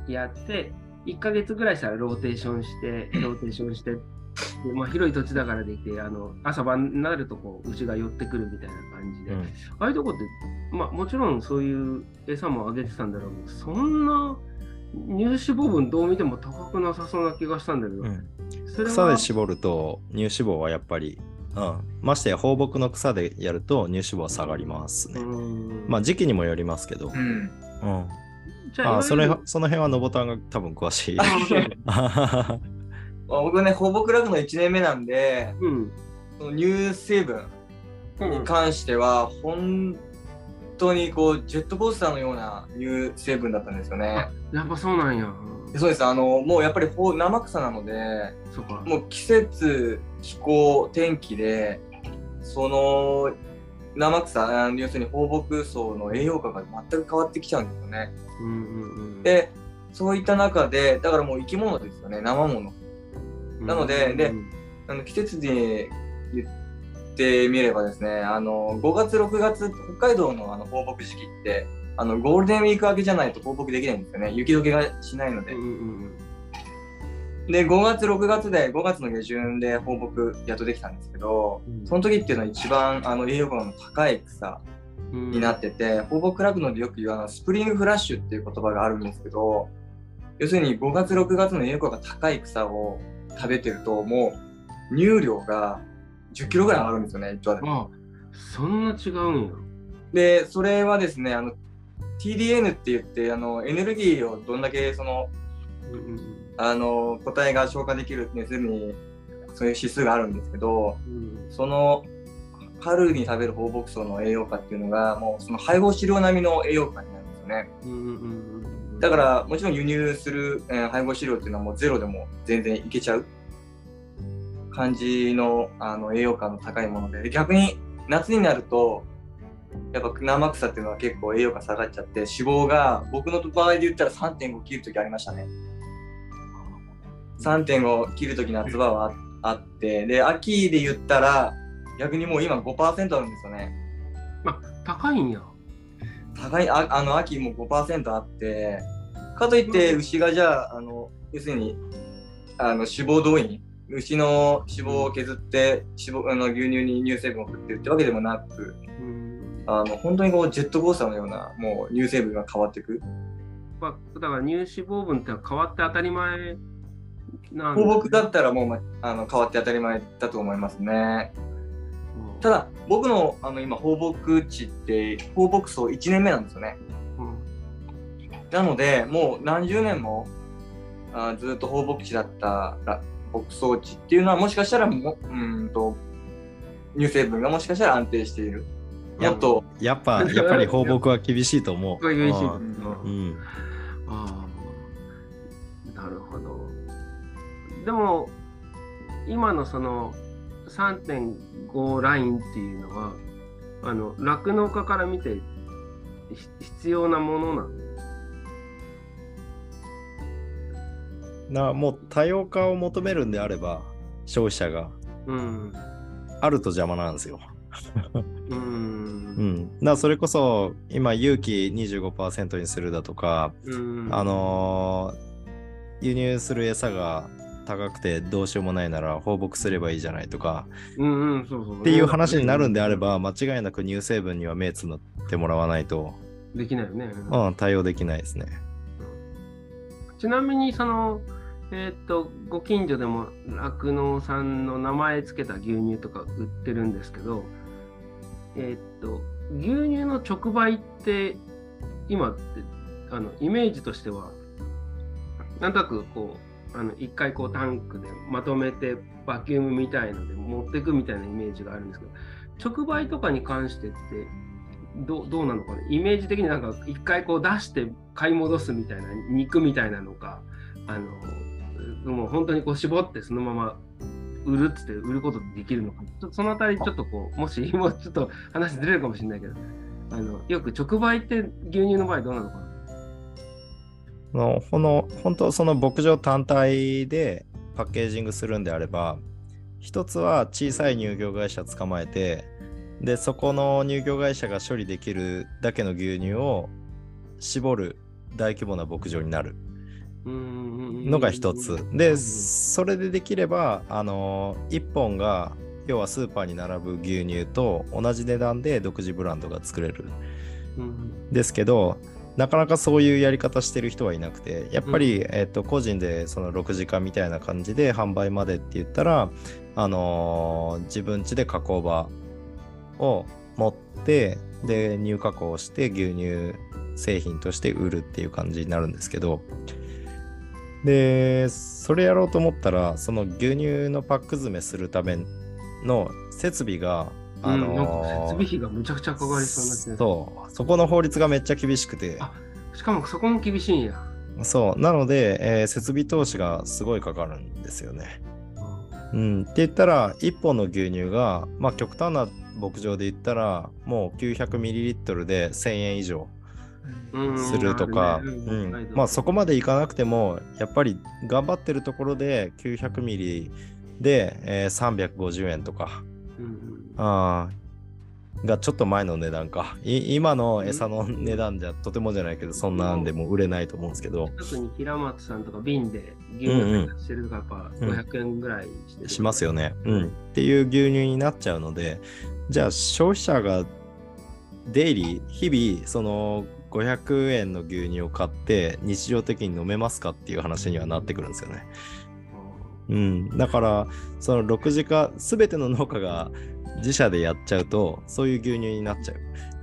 やって1ヶ月ぐらいしたらローテーションしてローテーションしてで、まあ、広い土地だからできてあの朝晩になるとこう牛が寄ってくるみたいな感じで、うん。ああいうとこって、まあ、もちろんそういう餌もあげてたんだろうけどそんな乳脂肪分どう見ても高くなさそうな気がしたんだけど、うん。それは草で絞ると乳脂肪はやっぱり、うん、ましてや放牧の草でやると乳脂肪は下がりますうね。ん。まあ時期にもよりますけど、うん。うん、じゃああそれその辺はのぼたんが多分詳しい。*laughs* まあ僕ね、放牧ラグの1年目なんで、うんその乳成分うんに関しては、本当にこう、ジェットコースターのような乳成分だったんですよね。やっぱそうなんや。でそうです。あの、もうやっぱり生草なので。もう季節、気候、天気で、その生草、要するに放牧草の栄養価が全く変わってきちゃうんですよね。うんうんうん、で、そういった中で、だからもう生き物ですよね、生物。なのででうん。あの季節で言ってみればですね、あの5月、6月、北海道のあの放牧時期って、あのゴールデンウィーク明けじゃないと放牧できないんですよね。雪解けがしないので。うん。うんで、5月、6月で、5月の下旬で放牧やっとできたんですけど、うん。その時っていうのは一番あの栄養価の高い草うん。になってて、放牧ラグノでよく言うあのスプリングフラッシュっていう言葉があるんですけど、要するに5月、6月の栄養価が高い草を食べてると、もう乳量が10キロぐらい上がるんですよね、一話で。あそんな違うんや。で、それはですね、あの TDN って言って、あのエネルギーをどんだけそのうんうんあの個体が消化できる要するにそういう指数があるんですけど、うんその春に食べる放牧草の栄養価っていうのがもうその配合飼料並みの栄養価になるんですよね。うんうんうんだからもちろん輸入する、えー配合飼料っていうのはもうゼロでも全然いけちゃう感じのあの栄養価の高いものでで逆に夏になるとやっぱ生草っていうのは結構栄養価下がっちゃって脂肪が僕の場合で言ったら3.5切る時ありましたね。3.5切る時夏場はああってで秋で言ったら逆にもう今5%あるんですよね。あ高いんや。高いああの秋も5%あってかといって牛がじゃああの要するにあの脂肪動員牛の脂肪を削って脂肪あの牛乳に乳成分を振ってるってわけでもなくうん。あの本当にこうジェットコースターのようなもう乳成分が変わっていく。まあ、だから乳脂肪分って変わって当たり前なん放牧だったらもう、まあの変わって当たり前だと思いますね。うん。ただ僕のあの今放牧地って放牧草1年目なんですよね。うんなので、もう何十年もあーずっと放牧地だったら牧草地っていうのはもしかしたらもうーんと乳成分がもしかしたら安定している。やもっと、やっぱ、やっぱり放牧は厳しいと思う。厳しい。ああ、なるほど。でも、今のその3.5ラインっていうのは、あの酪農家から見てひ必要なものなのなもう多様化を求めるんであれば、消費者がうん。あると邪魔なんですよ。う。うんん。だそれこそ、今、有機25%にするだとか、うん。あのー輸入する餌が高くてどうしようもないなら放牧すればいいじゃないとかうんうん、そうそう。っていう話になるんであれば間違いなく乳成分には目つのってもらわないと、できないよね。うん、対応できないですね。ちなみにその、えーとご近所でも酪農さんの名前つけた牛乳とか売ってるんですけど、えーっと牛乳の直売って今ってあのイメージとしてはなんとなくこうあの一回こうタンクでまとめてバキュームみたいので持っていくみたいなイメージがあるんですけど直売とかに関してってどうどうなのかな？イメージ的になんか一回こう出して買い戻すみたいな肉みたいなのかあのもう本当にこう絞ってそのまま売るっつって売ることできるのか、そのあたりちょっとこう、もし *laughs* もうちょっと話ずれるかもしれないけど、あのよく直売って牛乳の場合どうなのかな？あのこの本当その牧場単体でパッケージングするんであれば一つは小さい乳業会社捕まえてでそこの乳業会社が処理できるだけの牛乳を絞る大規模な牧場になるののが一つ。でそれでできればあの1本が要はスーパーに並ぶ牛乳と同じ値段で独自ブランドが作れる。ですけどなかなかそういうやり方してる人はいなくてやっぱり、えっと個人でその6時間みたいな感じで販売までって言ったら、あのー自分家で加工場を持ってで乳加工して牛乳製品として売るっていう感じになるんですけどでそれやろうと思ったらその牛乳のパック詰めするための設備があのーうんなんか設備費がむちゃくちゃかかりそうになってる。そう。そこの法律がめっちゃ厳しくて。あしかもそこも厳しいんや。そう。なので、えー設備投資がすごいかかるんですよね。うん、って言ったら1本の牛乳がまあ極端な牧場で言ったらもう 900ml で1000円以上。うんするとか、うん。まあそこまでいかなくてもやっぱり頑張ってるところで 900ml で、えー350円とか。あー。がちょっと前の値段か。い今の餌の値段じゃとてもじゃないけどそんなんでもう売れないと思うんですけど。特に平松さんとか瓶で牛乳してるとかやっぱうん。500円ぐらいしてるしますよね、うん、っていう牛乳になっちゃうのでじゃあ消費者がデイリー日々その500円の牛乳を買って日常的に飲めますかっていう話にはなってくるんですよね。うん、だからその6時間全ての農家が自社でやっちゃうとそういう牛乳になっちゃう。うん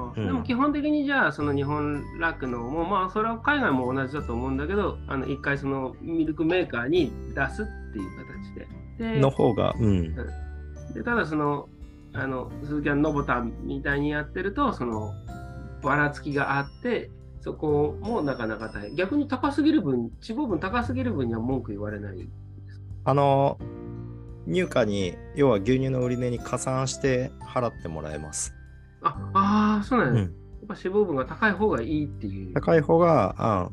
あでも基本的にじゃあその日本酪農もまあそれは海外も同じだと思うんだけどあの一回そのミルクメーカーに出すっていう形で。での方が、うん、でただそのあの鈴木はノボタンみたいにやってるとそのばらつきがあってそこもなかなか大変逆に高すぎる分脂肪分高すぎる分には文句言われないあの入荷に要は牛乳の売り値に加算して払ってもらえます。ああーそうなんや、うんやっぱ脂肪分が高い方がいいっていう高い方が、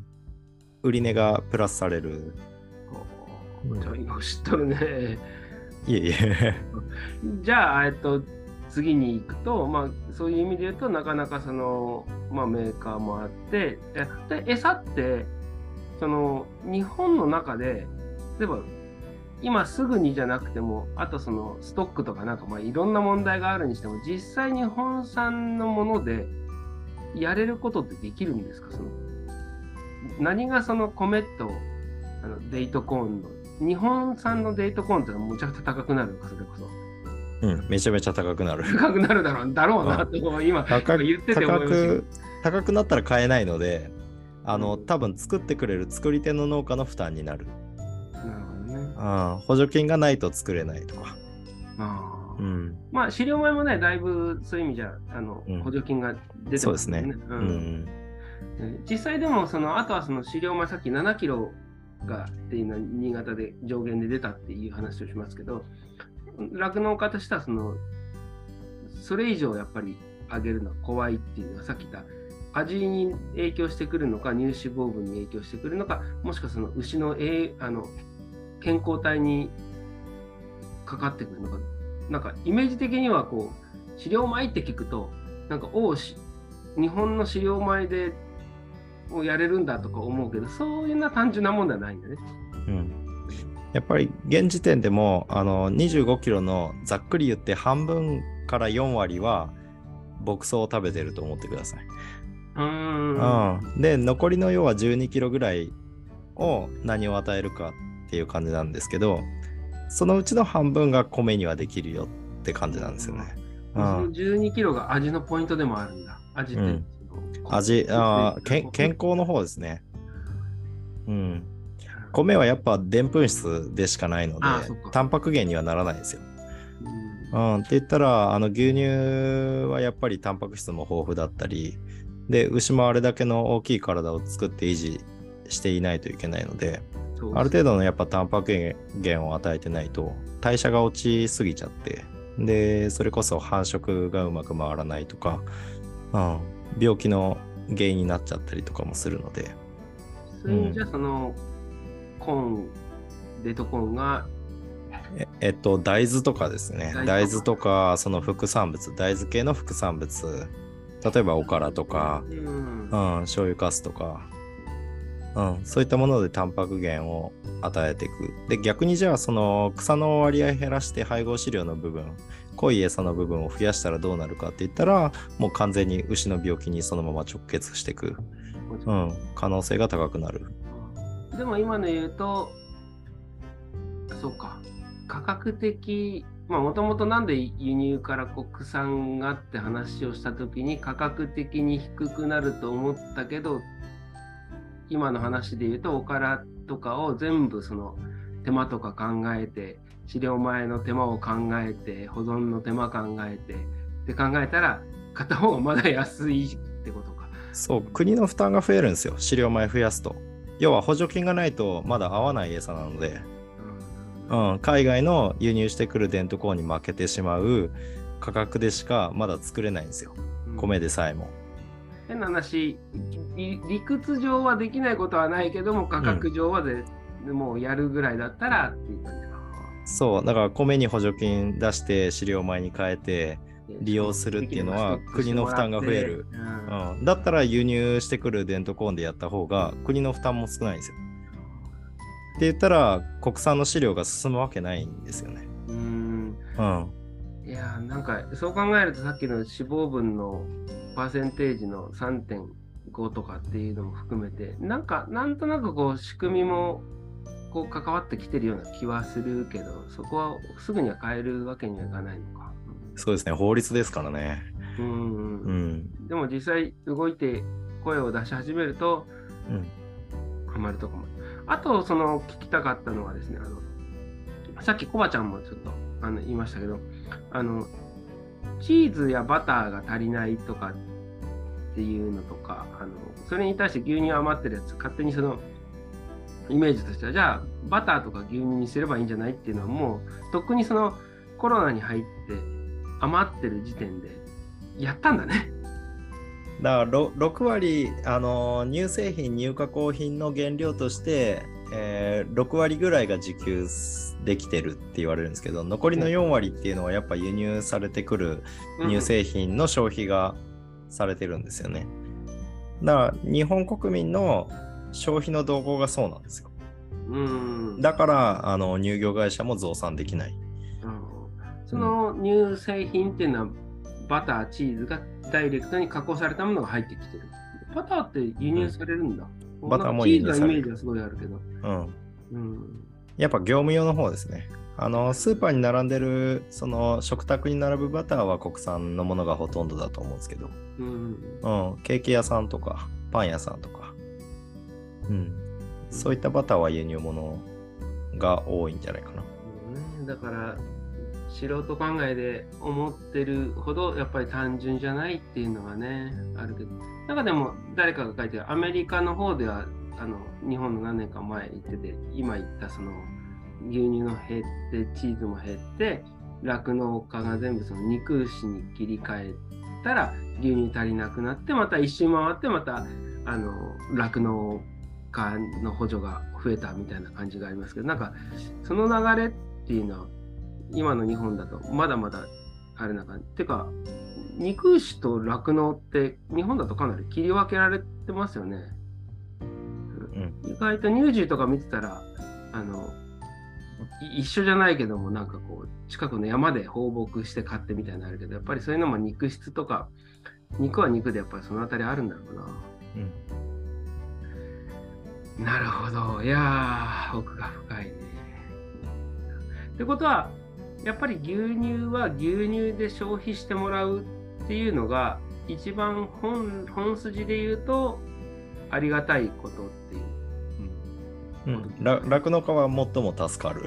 うん、売り値がプラスされる。うんじゃあ今知っとるねいえいえ。*laughs* じゃあ、えっと、次に行くと、まあ、そういう意味で言うとなかなかその、まあ、メーカーもあってで餌ってその日本の中で例えば今すぐにじゃなくてもあとそのストックとかなんかまあいろんな問題があるにしても実際日本産のものでやれることってできるんですか？その何がその米とあのデイトコーンの日本産のデイトコーンってのはむちゃくちゃ高くなるかそれこそ。うん、めちゃめちゃ高くなる。高くなるだろうだろうなと今高く言ってて思い高ま高くなったら買えないので、あの、うん多分作ってくれる作り手の農家の負担になる。なるほどね。あ補助金がないと作れないとか。あーうん。まあ飼料米もねだいぶそういう意味じゃあの、うん補助金が出てそうですね。ね。ううんん。え実際でもそのあとはその飼料米さっき7キロがっていうのは新潟で上限で出たっていう話をしますけど酪農家としてはそのそれ以上やっぱり上げるのは怖いっていうのはさっき言った味に影響してくるのか乳脂肪分に影響してくるのかもしくはその牛の栄あの健康体にかかってくるのかなんかイメージ的にはこう飼料米って聞くとなんかおお日本の飼料米でをやれるんだとか思うけどそういうな単純なもんではないんだね。うん。やっぱり現時点でもあの25キロのざっくり言って半分から4割は牧草を食べてると思ってください。うーんうん、で残りの要は12キロぐらいを何を与えるかっていう感じなんですけどそのうちの半分が米にはできるよって感じなんですよね。うそのん、12キロが味のポイントでもあるんだ。味って、うん味あ健康の方ですね。うん、米はやっぱでんぷん質でしかないのでタンパク源にはならないんですよ。うん。うん、って言ったらあの牛乳はやっぱりタンパク質も豊富だったりで牛もあれだけの大きい体を作って維持していないといけないので、ある程度のやっぱタンパク源を与えてないと代謝が落ちすぎちゃってでそれこそ繁殖がうまく回らないとか、うん、病気の原因になっちゃったりとかもするので。じゃそのコーンデートコーンがええっと大豆とかですね。大豆とか。大豆とかその副産物大豆系の副産物。例えばおからとか、うん。うん、醤油かすとか、うん、そういったものでタンパク源を与えていく。で、逆にじゃあ、その草の割合減らして配合飼料の部分、濃い餌の部分を増やしたらどうなるかって言ったら、もう完全に牛の病気にそのまま直結していく、うん、可能性が高くなる。でも今の言うと、そうか、価格的、まあもともとなんで輸入から国産がって話をしたときに価格的に低くなると思ったけど、今の話で言うとおからとかを全部その手間とか考えて、飼料前の手間を考えて、保存の手間考えて、って考えたら、買った方がまだ安いってことか。そう、国の負担が増えるんですよ、飼料米増やすと。要は補助金がないとまだ合わない餌なので、うんうん、海外の輸入してくるデントコーンに負けてしまう価格でしかまだ作れないんですよ、米でさえも。変な話、り理屈上はできないことはないけども、価格上はで、もうやるぐらいだったらっていう感じか。そう、だから米に補助金出して飼料米に変えて、利用するっていうのは国の負担が増える。うんうん、だったら輸入してくるデントコーンでやった方が国の負担も少ないんですよ。って言ったら国産の飼料が進むわけないんですよね。うん。うん。いやー、なんかそう考えるとさっきの脂肪分のパーセンテージの3.5とかっていうのも含めて、なんかなんとなくこう仕組みもこう関わってきてるような気はするけど、そこはすぐには変えるわけにはいかないのか。そうですね、法律ですからね。うん。ううんん。でも実際動いて声を出し始めるとうん。ハマるとこもあとその聞きたかったのはですねあのさっきコバちゃんもちょっとあの言いましたけどあのチーズやバターが足りないとかっていうのとかあのそれに対して牛乳余ってるやつ勝手にそのイメージとしてはじゃあバターとか牛乳にすればいいんじゃないっていうのはもうとっくにそのコロナに入って余ってる時点でやったんだね。だからろ6割、あのー乳製品、乳加工品の原料として、えー6割ぐらいが自給できてるって言われるんですけど、残りの4割っていうのはやっぱ輸入されてくる乳製品の消費がされてるんですよね。だから日本国民の消費の動向がそうなんですよ。うんだからあの乳業会社も増産できない。うんその乳製品っていうのはバター、チーズがダイレクトに加工されたものが入ってきてる。バターって輸入されるんだ。バターも輸入されるチーズのイメージはすごいあるけど。うん。うん。やっぱ業務用の方ですね。あのスーパーに並んでるその食卓に並ぶバターは国産のものがほとんどだと思うんですけど、うん。うん、ケーキ屋さんとかパン屋さんとか、うん、そういったバターは輸入物が多いんじゃないかな。ねだから、素人考えで思ってるほどやっぱり単純じゃないっていうのがね、あるけど。なんかでも誰かが書いてるアメリカの方ではあの日本の何年か前行ってて、今言ったその牛乳の減って、チーズも減って、酪農家が全部その肉牛に切り替えたら牛乳足りなくなって、また一周回って、また酪農家の補助が増えたみたいな感じがありますけど、なんかその流れっていうのは今の日本だとまだまだあれな感じ。てか、肉牛と酪農って日本だとかなり切り分けられてますよね。うん、意外と乳児とか見てたら、あの、い一緒じゃないけども、なんかこう、近くの山で放牧して買ってみたいなのあるけど、やっぱりそういうのも肉質とか、肉は肉でやっぱりそのあたりあるんだろうな。うん、なるほど。いやー、奥が深いね。ってことは、やっぱり牛乳は牛乳で消費してもらうっていうのが、一番本本筋で言うと、ありがたいことっていう。うん、ら酪農家は最も助かる。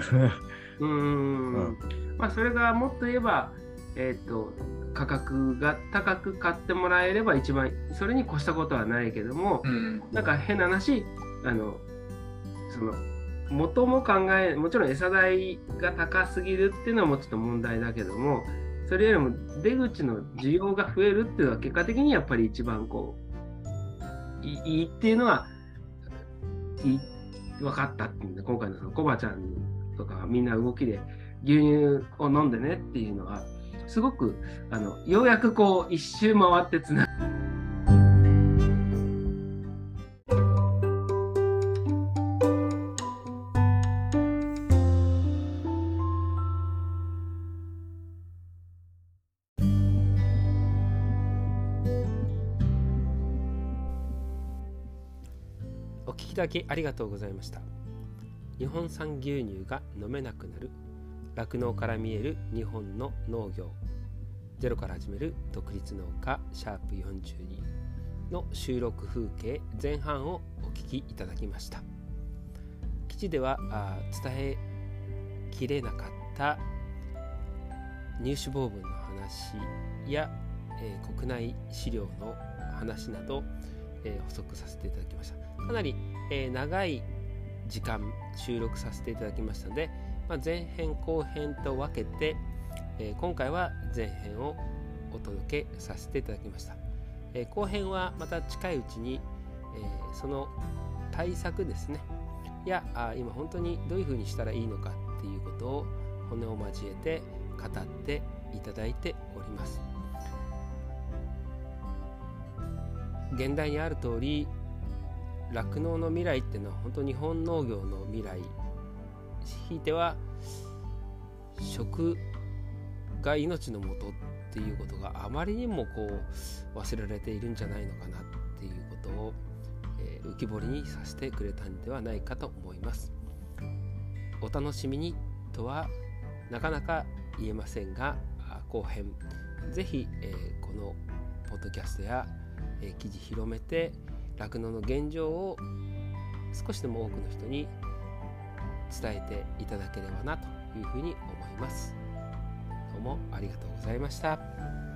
うーんうんまあそれがもっと言えば、えっ、と価格が高く買ってもらえれば一番それに越したことはないけども、うん。なんか変な話あのその元も考えもちろん餌代が高すぎるっていうのはもうちょっと問題だけどもそれよりも出口の需要が増えるっていうのは結果的にやっぱり一番こういいっていうのはい分かったっていうんで今回のそのコバちゃんとかみんな動きで牛乳を飲んでねっていうのはすごくあのようやくこう一周回ってつなお聞きだきありがとうございました。日本産牛乳が飲めなくなる。酪農から見える。日本の農業。ゼロから始める独立農家。シャープ42の収録風景。前半をお聞きいただきました。記事ではあ伝えきれなかった。入手棒分の話や、えー国内資料の話など、えー補足させていただきました。かなり、えー長い時間収録させていただきましたので、まあ、前編後編と分けて、えー今回は前編をお届けさせていただきました、えー後編はまた近いうちに、えその対策ですね。やあ今本当にどういうふうにしたらいいのかっていうことを骨を交えて語っていただいております。現代にある通り酪農の未来っていうのは本当日本農業の未来ひいては食が命のもとっていうことがあまりにもこう忘れられているんじゃないのかなっていうことを、えー浮き彫りにさせてくれたんではないかと思います。お楽しみにとはなかなか言えませんが後編ぜひ、えーこのポッドキャストや、えー記事広めて酪農の現状を少しでも多くの人に伝えていただければなというふうに思います。どうもありがとうございました。